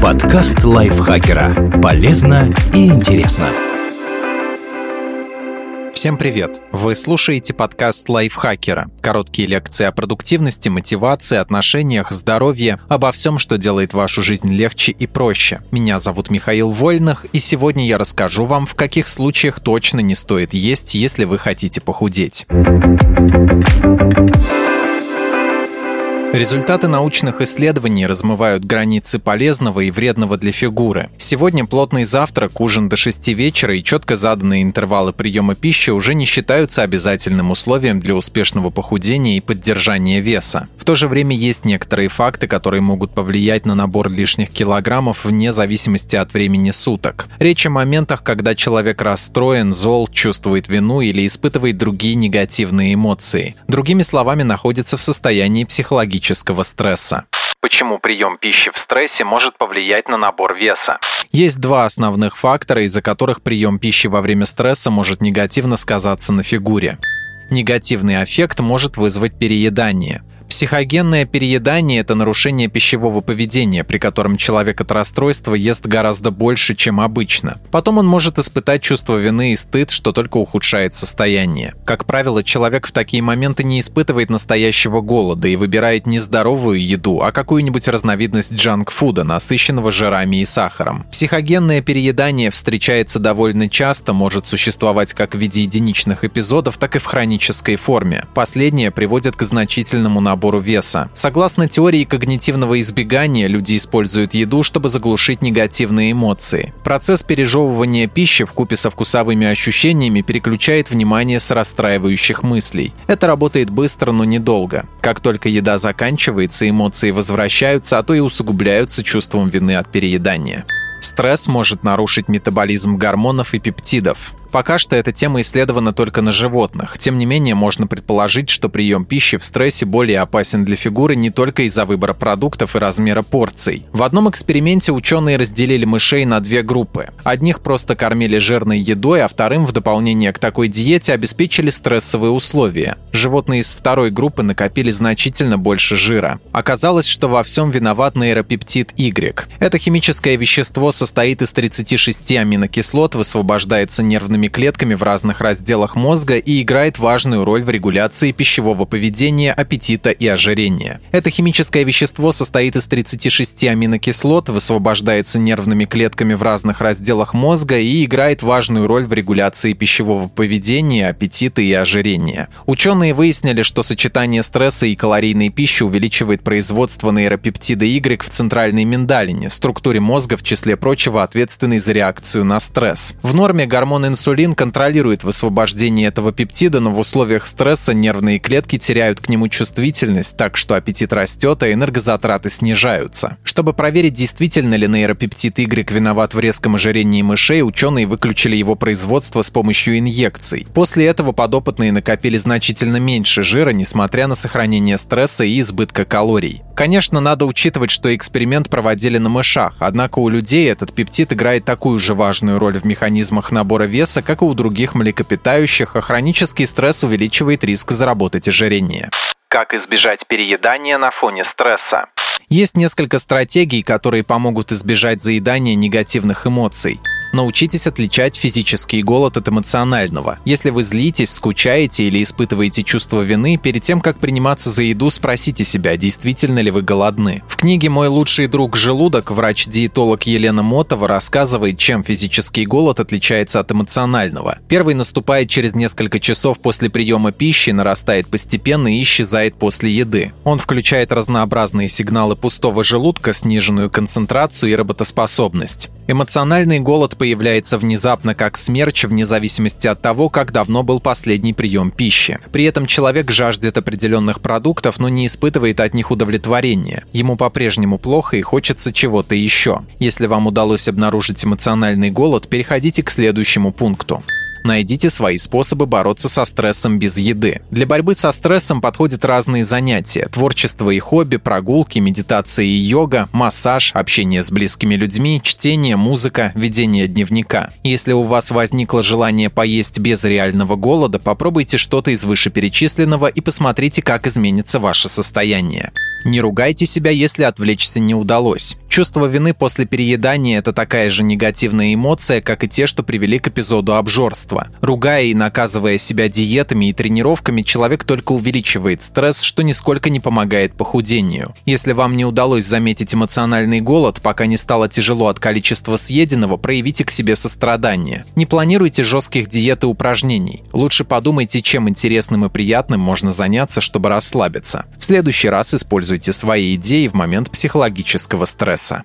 Подкаст лайфхакера. Полезно и интересно. Всем привет! Вы слушаете подкаст лайфхакера. Короткие лекции о продуктивности, мотивации, отношениях, здоровье, обо всем, что делает вашу жизнь легче и проще. Меня зовут Михаил Вольных, и сегодня я расскажу вам, в каких случаях точно не стоит есть, если вы хотите похудеть. Результаты научных исследований размывают границы полезного и вредного для фигуры. Сегодня плотный завтрак, ужин до 6 вечера и четко заданные интервалы приема пищи уже не считаются обязательным условием для успешного похудения и поддержания веса. В то же время есть некоторые факты, которые могут повлиять на набор лишних килограммов вне зависимости от времени суток. Речь о моментах, когда человек расстроен, зол, чувствует вину или испытывает другие негативные эмоции. Другими словами, находится в состоянии психологического психологического стресса. Почему прием пищи в стрессе может повлиять на набор веса? Есть два основных фактора, из-за которых прием пищи во время стресса может негативно сказаться на фигуре. Негативный эффект может вызвать переедание. Психогенное переедание – это нарушение пищевого поведения, при котором человек от расстройства ест гораздо больше, чем обычно. Потом он может испытать чувство вины и стыд, что только ухудшает состояние. Как правило, человек в такие моменты не испытывает настоящего голода и выбирает не здоровую еду, а какую-нибудь разновидность джанк-фуда, насыщенного жирами и сахаром. Психогенное переедание встречается довольно часто, может существовать как в виде единичных эпизодов, так и в хронической форме. Последнее приводит к значительному набору набору веса. Согласно теории когнитивного избегания, люди используют еду, чтобы заглушить негативные эмоции. Процесс пережевывания пищи в купе со вкусовыми ощущениями переключает внимание с расстраивающих мыслей. Это работает быстро, но недолго. Как только еда заканчивается, эмоции возвращаются, а то и усугубляются чувством вины от переедания. Стресс может нарушить метаболизм гормонов и пептидов. Пока что эта тема исследована только на животных. Тем не менее, можно предположить, что прием пищи в стрессе более опасен для фигуры не только из-за выбора продуктов и размера порций. В одном эксперименте ученые разделили мышей на две группы. Одних просто кормили жирной едой, а вторым в дополнение к такой диете обеспечили стрессовые условия. Животные из второй группы накопили значительно больше жира. Оказалось, что во всем виноват нейропептид Y. Это химическое вещество состоит из 36 аминокислот, высвобождается нервными нервными клетками в разных разделах мозга и играет важную роль в регуляции пищевого поведения, аппетита и ожирения. Это химическое вещество состоит из 36 аминокислот, высвобождается нервными клетками в разных разделах мозга и играет важную роль в регуляции пищевого поведения, аппетита и ожирения. Ученые выяснили, что сочетание стресса и калорийной пищи увеличивает производство нейропептида Y в центральной миндалине, структуре мозга, в числе прочего, ответственной за реакцию на стресс. В норме гормон инсулина инсулин контролирует высвобождение этого пептида, но в условиях стресса нервные клетки теряют к нему чувствительность, так что аппетит растет, а энергозатраты снижаются. Чтобы проверить, действительно ли нейропептид Y виноват в резком ожирении мышей, ученые выключили его производство с помощью инъекций. После этого подопытные накопили значительно меньше жира, несмотря на сохранение стресса и избытка калорий. Конечно, надо учитывать, что эксперимент проводили на мышах, однако у людей этот пептид играет такую же важную роль в механизмах набора веса, как и у других млекопитающих, а хронический стресс увеличивает риск заработать ожирение. Как избежать переедания на фоне стресса? Есть несколько стратегий, которые помогут избежать заедания негативных эмоций. Научитесь отличать физический голод от эмоционального. Если вы злитесь, скучаете или испытываете чувство вины, перед тем, как приниматься за еду, спросите себя, действительно ли вы голодны. В книге «Мой лучший друг желудок» врач-диетолог Елена Мотова рассказывает, чем физический голод отличается от эмоционального. Первый наступает через несколько часов после приема пищи, нарастает постепенно и исчезает после еды. Он включает разнообразные сигналы пустого желудка, сниженную концентрацию и работоспособность. Эмоциональный голод появляется внезапно как смерч, вне зависимости от того, как давно был последний прием пищи. При этом человек жаждет определенных продуктов, но не испытывает от них удовлетворения. Ему по-прежнему плохо и хочется чего-то еще. Если вам удалось обнаружить эмоциональный голод, переходите к следующему пункту. Найдите свои способы бороться со стрессом без еды. Для борьбы со стрессом подходят разные занятия. Творчество и хобби, прогулки, медитация и йога, массаж, общение с близкими людьми, чтение, музыка, ведение дневника. Если у вас возникло желание поесть без реального голода, попробуйте что-то из вышеперечисленного и посмотрите, как изменится ваше состояние. Не ругайте себя, если отвлечься не удалось. Чувство вины после переедания – это такая же негативная эмоция, как и те, что привели к эпизоду обжорства. Ругая и наказывая себя диетами и тренировками, человек только увеличивает стресс, что нисколько не помогает похудению. Если вам не удалось заметить эмоциональный голод, пока не стало тяжело от количества съеденного, проявите к себе сострадание. Не планируйте жестких диет и упражнений. Лучше подумайте, чем интересным и приятным можно заняться, чтобы расслабиться. В следующий раз используйте свои идеи в момент психологического стресса